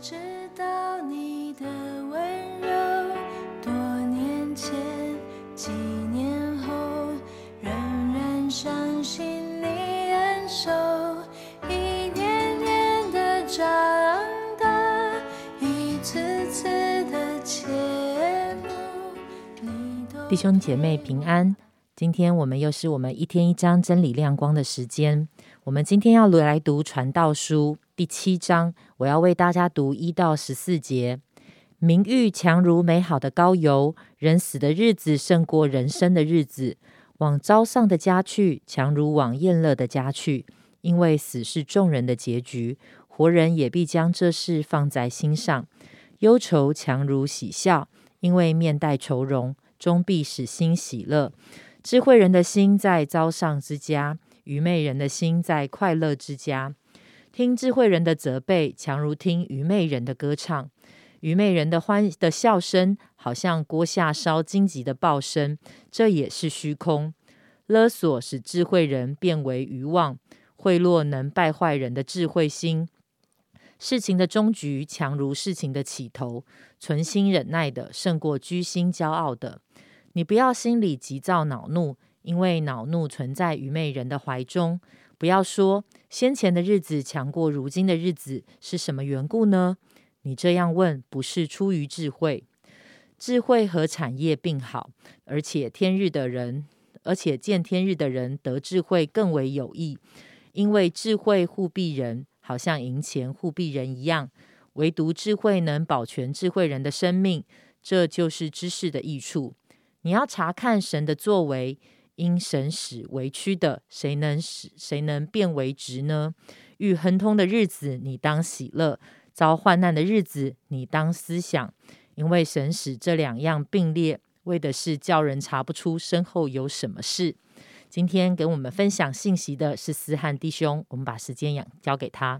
知道你的温柔，多年前，几年后，仍然相信你恩手，一年年的长大，一次次的切慕，你都弟兄姐妹平安，今天我们又是我们一天一章真理亮光的时间。我们今天要来读传道书第七章，我要为大家读一到十四节。名誉强如美好的膏油，人死的日子胜过人生的日子。往朝上的家去，强如往宴乐的家去，因为死是众人的结局，活人也必将这事放在心上。忧愁强如喜笑，因为面带愁容，终必使心喜乐。智慧人的心在朝上之家，愚昧人的心在快乐之家。听智慧人的责备，强如听愚昧人的歌唱。愚昧人的欢的笑声，好像锅下烧荆棘的爆声，这也是虚空。勒索使智慧人变为愚妄，贿赂能败坏人的智慧心。事情的终局强如事情的起头，存心忍耐的胜过居心骄傲的。你不要心里急躁恼怒，因为恼怒存在愚昧人的怀中。不要说先前的日子强过如今的日子，是什么缘故呢？你这样问，不是出于智慧。智慧和产业并好，而且天日的人，而且见天日的人得智慧更为有益，因为智慧护庇人，好像银钱护庇人一样。唯独智慧能保全智慧人的生命，这就是知识的益处。你要查看神的作为，因神使为屈的，谁能使谁能变为直呢？遇亨通的日子，你当喜乐；遭患难的日子，你当思想，因为神使这两样并列，为的是叫人查不出身后有什么事。今天给我们分享信息的是思翰弟兄，我们把时间养交给他。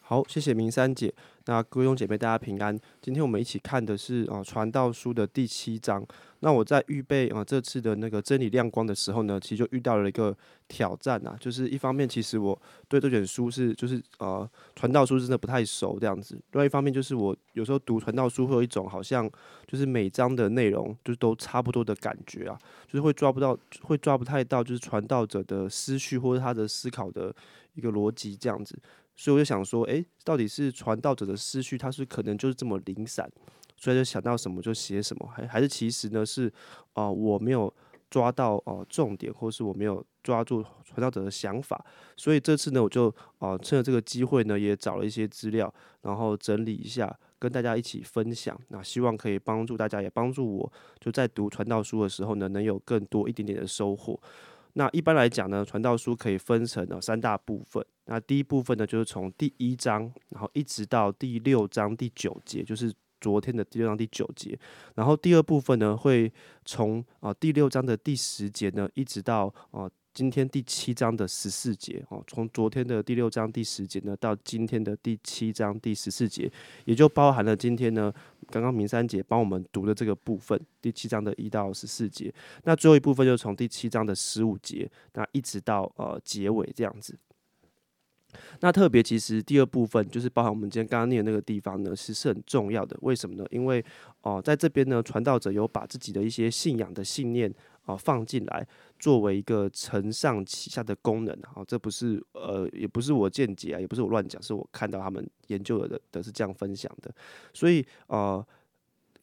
好，谢谢明山姐。那各位弟兄姐妹，大家平安。今天我们一起看的是啊《传道书》的第七章。那我在预备啊这次的那个真理亮光的时候呢，其实就遇到了一个挑战啊，就是一方面其实我对这卷书是就是呃《传道书》真的不太熟这样子，另外一方面就是我有时候读《传道书》会有一种好像就是每章的内容就是都差不多的感觉啊，就是会抓不到，会抓不太到就是传道者的思绪或者他的思考的一个逻辑这样子。所以我就想说，诶，到底是传道者的思绪，他是可能就是这么零散，所以就想到什么就写什么，还还是其实呢是，啊，我没有抓到哦重点，或是我没有抓住传道者的想法，所以这次呢，我就啊趁着这个机会呢，也找了一些资料，然后整理一下，跟大家一起分享，那希望可以帮助大家，也帮助我，就在读传道书的时候呢，能有更多一点点的收获。那一般来讲呢，传道书可以分成呢三大部分。那第一部分呢，就是从第一章，然后一直到第六章第九节，就是昨天的第六章第九节。然后第二部分呢，会从啊第六章的第十节呢，一直到啊今天第七章的十四节。哦，从昨天的第六章第十节呢，到今天的第七章第十四节，也就包含了今天呢刚刚明三姐帮我们读的这个部分，第七章的一到十四节。那最后一部分就从第七章的十五节，那一直到呃结尾这样子。那特别其实第二部分就是包含我们今天刚刚念的那个地方呢，是是很重要的。为什么呢？因为哦，在这边呢，传道者有把自己的一些信仰的信念啊放进来，作为一个承上启下的功能啊。这不是呃，也不是我见解啊，也不是我乱讲，是我看到他们研究的的是这样分享的。所以呃。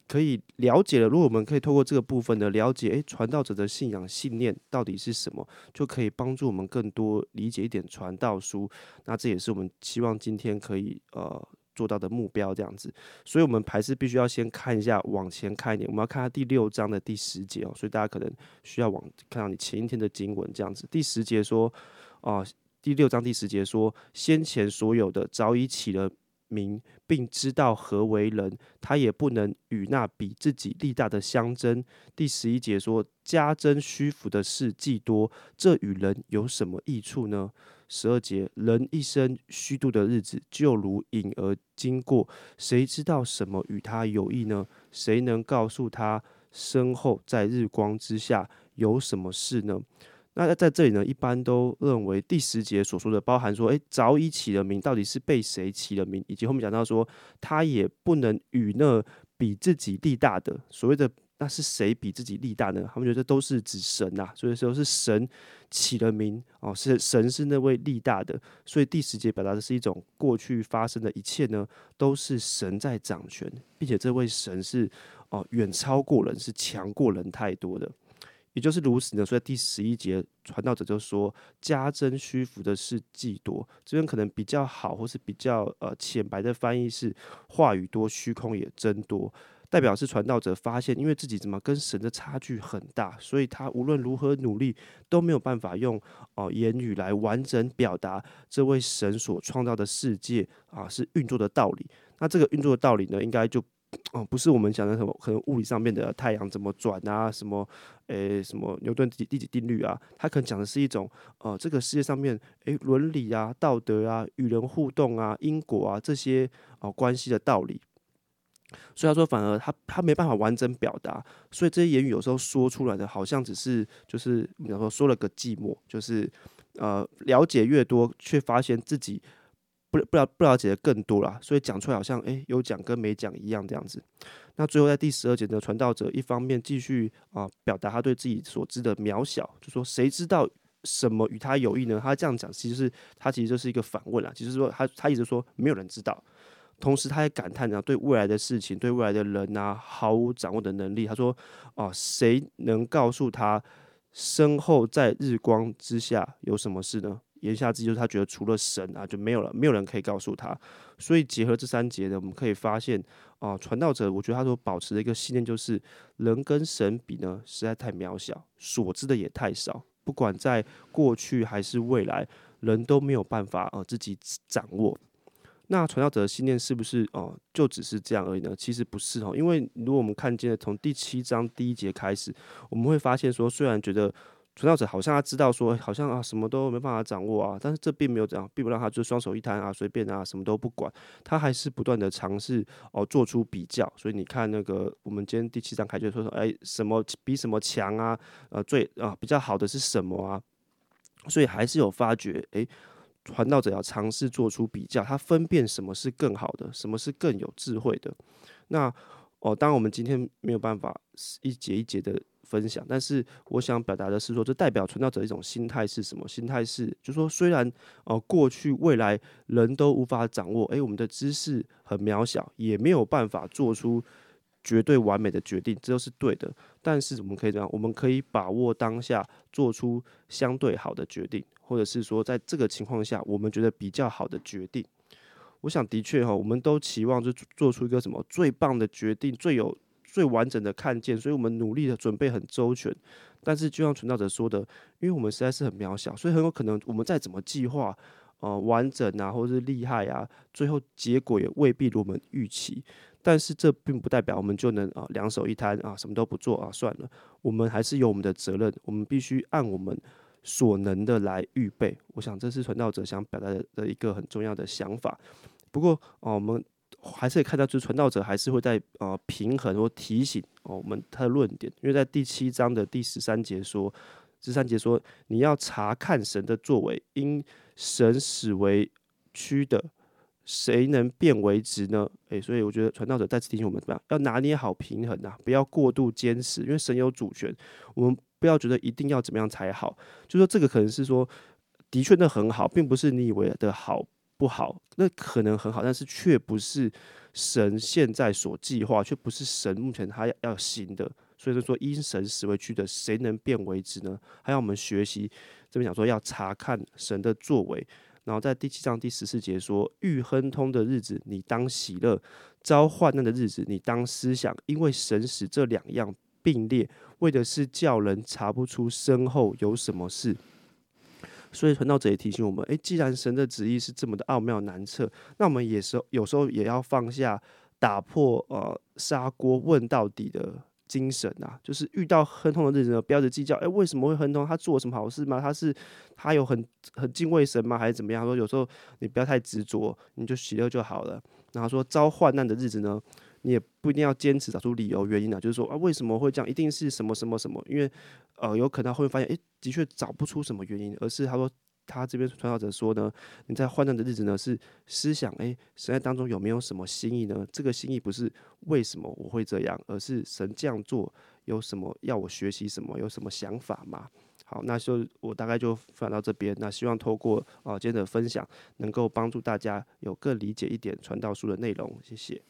可以了解了，如果我们可以透过这个部分的，了解诶传道者的信仰信念到底是什么，就可以帮助我们更多理解一点传道书。那这也是我们希望今天可以呃做到的目标，这样子。所以，我们还是必须要先看一下往前看一点，我们要看下第六章的第十节哦。所以大家可能需要往看到你前一天的经文这样子。第十节说，啊，第六章第十节说，先前所有的早已起了。名，并知道何为人，他也不能与那比自己力大的相争。第十一节说：加增虚浮的事既多，这与人有什么益处呢？十二节，人一生虚度的日子，就如影儿经过，谁知道什么与他有益呢？谁能告诉他身后在日光之下有什么事呢？那在这里呢，一般都认为第十节所说的包含说，诶，早已起了名，到底是被谁起了名，以及后面讲到说，他也不能与那比自己力大的，所谓的那是谁比自己力大呢？他们觉得都是指神呐，所以说是神起了名哦，是神是那位力大的，所以第十节表达的是一种过去发生的一切呢，都是神在掌权，并且这位神是哦远超过人，是强过人太多的。也就是如此呢，所以第十一节传道者就说：“加增虚浮的是既多。”这边可能比较好，或是比较呃浅白的翻译是“话语多，虚空也增多”，代表是传道者发现，因为自己怎么跟神的差距很大，所以他无论如何努力都没有办法用哦言语来完整表达这位神所创造的世界啊是运作的道理。那这个运作的道理呢，应该就。哦，不是我们讲的什么可能物理上面的太阳怎么转啊，什么诶什么牛顿第第几定律啊，他可能讲的是一种呃这个世界上面诶伦理啊、道德啊、与人互动啊、因果啊这些哦关系的道理。所以他说，反而他他没办法完整表达，所以这些言语有时候说出来的好像只是就是比方说说了个寂寞，就是呃了解越多，却发现自己。不不了不了解的更多了，所以讲出来好像诶有讲跟没讲一样这样子。那最后在第十二节的传道者一方面继续啊表达他对自己所知的渺小，就说谁知道什么与他有益呢？他这样讲其实是他其实就是一个反问了，其实说他他一直说没有人知道，同时他也感叹呢对未来的事情对未来的人啊毫无掌握的能力。他说啊谁能告诉他身后在日光之下有什么事呢？言下之意就是他觉得除了神啊就没有了，没有人可以告诉他。所以结合这三节呢，我们可以发现啊，传道者我觉得他所保持的一个信念就是，人跟神比呢实在太渺小，所知的也太少。不管在过去还是未来，人都没有办法呃自己掌握。那传道者的信念是不是哦就只是这样而已呢？其实不是哦，因为如果我们看见从第七章第一节开始，我们会发现说，虽然觉得。传道者好像他知道说，好像啊什么都没办法掌握啊，但是这并没有这样，并不让他就双手一摊啊，随便啊，什么都不管，他还是不断的尝试哦，做出比较。所以你看那个，我们今天第七章开就说说，哎，什么比什么强啊？呃，最啊比较好的是什么啊？所以还是有发觉，哎，传道者要尝试做出比较，他分辨什么是更好的，什么是更有智慧的。那哦，当然我们今天没有办法一节一节的。分享，但是我想表达的是说，这代表传道者一种心态是什么？心态是，就说虽然哦，过去未来人都无法掌握，诶，我们的知识很渺小，也没有办法做出绝对完美的决定，这都是对的。但是我们可以怎样？我们可以把握当下，做出相对好的决定，或者是说，在这个情况下，我们觉得比较好的决定。我想，的确哈，我们都期望就做出一个什么最棒的决定，最有。最完整的看见，所以我们努力的准备很周全，但是就像存道者说的，因为我们实在是很渺小，所以很有可能我们再怎么计划，呃，完整啊，或者是厉害啊，最后结果也未必如我们预期。但是这并不代表我们就能啊两手一摊啊什么都不做啊算了，我们还是有我们的责任，我们必须按我们所能的来预备。我想这是传道者想表达的的一个很重要的想法。不过哦，我们。还是可以看到，就是传道者还是会在呃平衡或提醒哦我们他的论点，因为在第七章的第十三节说，十三节说你要查看神的作为，因神使为屈的，谁能变为直呢？诶，所以我觉得传道者再次提醒我们怎么样，要拿捏好平衡啊，不要过度坚持，因为神有主权，我们不要觉得一定要怎么样才好，就说这个可能是说的确那很好，并不是你以为的好。不好，那可能很好，但是却不是神现在所计划，却不是神目前他要行的。所以说，因神使为去的，谁能变为之呢？还要我们学习这边讲说，要查看神的作为。然后在第七章第十四节说：遇亨通的日子，你当喜乐；遭患难的日子，你当思想，因为神使这两样并列，为的是叫人查不出身后有什么事。所以传道者也提醒我们：，诶，既然神的旨意是这么的奥妙难测，那我们也是有时候也要放下打破呃砂锅问到底的精神啊。就是遇到亨通的日子呢，不要去计较，诶，为什么会亨通？他做了什么好事吗？他是他有很很敬畏神吗？还是怎么样？说有时候你不要太执着，你就喜乐就好了。然后说遭患难的日子呢，你也不一定要坚持找出理由原因啊，就是说啊，为什么会这样？一定是什么什么什么？因为呃，有可能会发现，诶，的确找不出什么原因，而是他说他这边传道者说呢，你在患难的日子呢是思想，诶，神在当中有没有什么心意呢？这个心意不是为什么我会这样，而是神这样做有什么要我学习什么，有什么想法吗？好，那就我大概就分享到这边。那希望透过啊今天的分享，能够帮助大家有更理解一点传道书的内容。谢谢。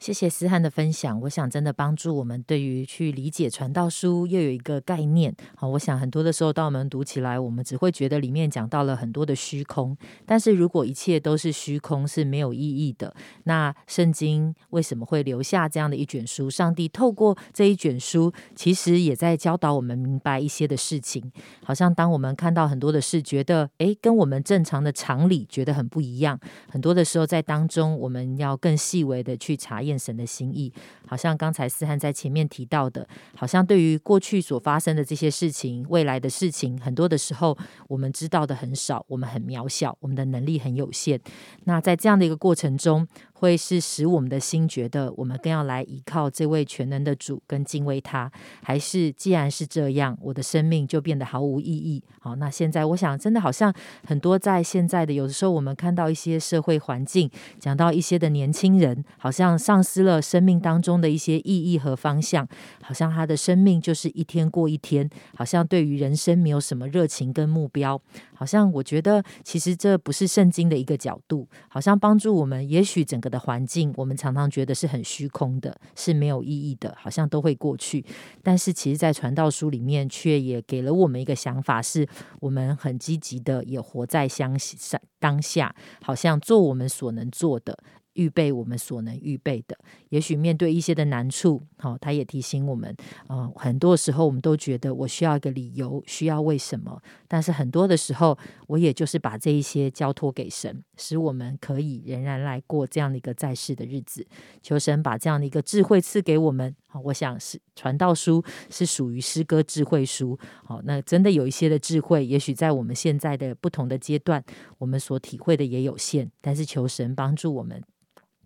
谢谢思翰的分享，我想真的帮助我们对于去理解传道书又有一个概念。好，我想很多的时候，当我们读起来，我们只会觉得里面讲到了很多的虚空。但是如果一切都是虚空，是没有意义的。那圣经为什么会留下这样的一卷书？上帝透过这一卷书，其实也在教导我们明白一些的事情。好像当我们看到很多的事，觉得诶，跟我们正常的常理觉得很不一样。很多的时候，在当中，我们要更细微的去查验。神的心意，好像刚才思涵在前面提到的，好像对于过去所发生的这些事情，未来的事情，很多的时候我们知道的很少，我们很渺小，我们的能力很有限。那在这样的一个过程中，会是使我们的心觉得，我们更要来依靠这位全能的主，跟敬畏他，还是既然是这样，我的生命就变得毫无意义？好，那现在我想，真的好像很多在现在的有的时候，我们看到一些社会环境，讲到一些的年轻人，好像丧失了生命当中的一些意义和方向，好像他的生命就是一天过一天，好像对于人生没有什么热情跟目标，好像我觉得其实这不是圣经的一个角度，好像帮助我们，也许整个。的环境，我们常常觉得是很虚空的，是没有意义的，好像都会过去。但是，其实，在传道书里面，却也给了我们一个想法，是我们很积极的，也活在相信当下，好像做我们所能做的。预备我们所能预备的，也许面对一些的难处，好，他也提醒我们，呃，很多时候我们都觉得我需要一个理由，需要为什么，但是很多的时候，我也就是把这一些交托给神，使我们可以仍然来过这样的一个在世的日子。求神把这样的一个智慧赐给我们。好，我想是传道书是属于诗歌智慧书。好，那真的有一些的智慧，也许在我们现在的不同的阶段，我们所体会的也有限，但是求神帮助我们。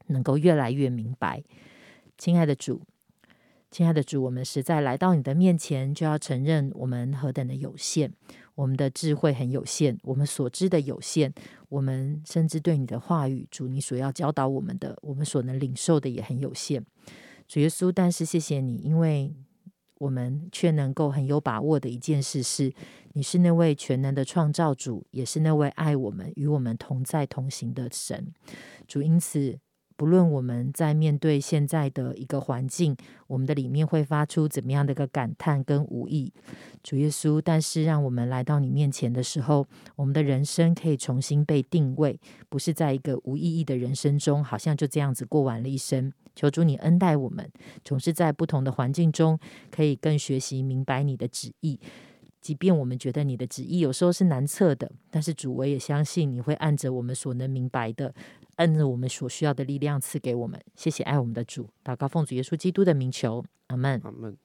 能够越来越明白，亲爱的主，亲爱的主，我们实在来到你的面前，就要承认我们何等的有限，我们的智慧很有限，我们所知的有限，我们甚至对你的话语，主你所要教导我们的，我们所能领受的也很有限。主耶稣，但是谢谢你，因为我们却能够很有把握的一件事是，你是那位全能的创造主，也是那位爱我们、与我们同在同行的神。主，因此。不论我们在面对现在的一个环境，我们的里面会发出怎么样的一个感叹跟无意，主耶稣，但是让我们来到你面前的时候，我们的人生可以重新被定位，不是在一个无意义的人生中，好像就这样子过完了一生。求主你恩待我们，总是在不同的环境中，可以更学习明白你的旨意。即便我们觉得你的旨意有时候是难测的，但是主，我也相信你会按着我们所能明白的。按着我们所需要的力量赐给我们，谢谢爱我们的主，祷告奉主耶稣基督的名求，阿门。阿门。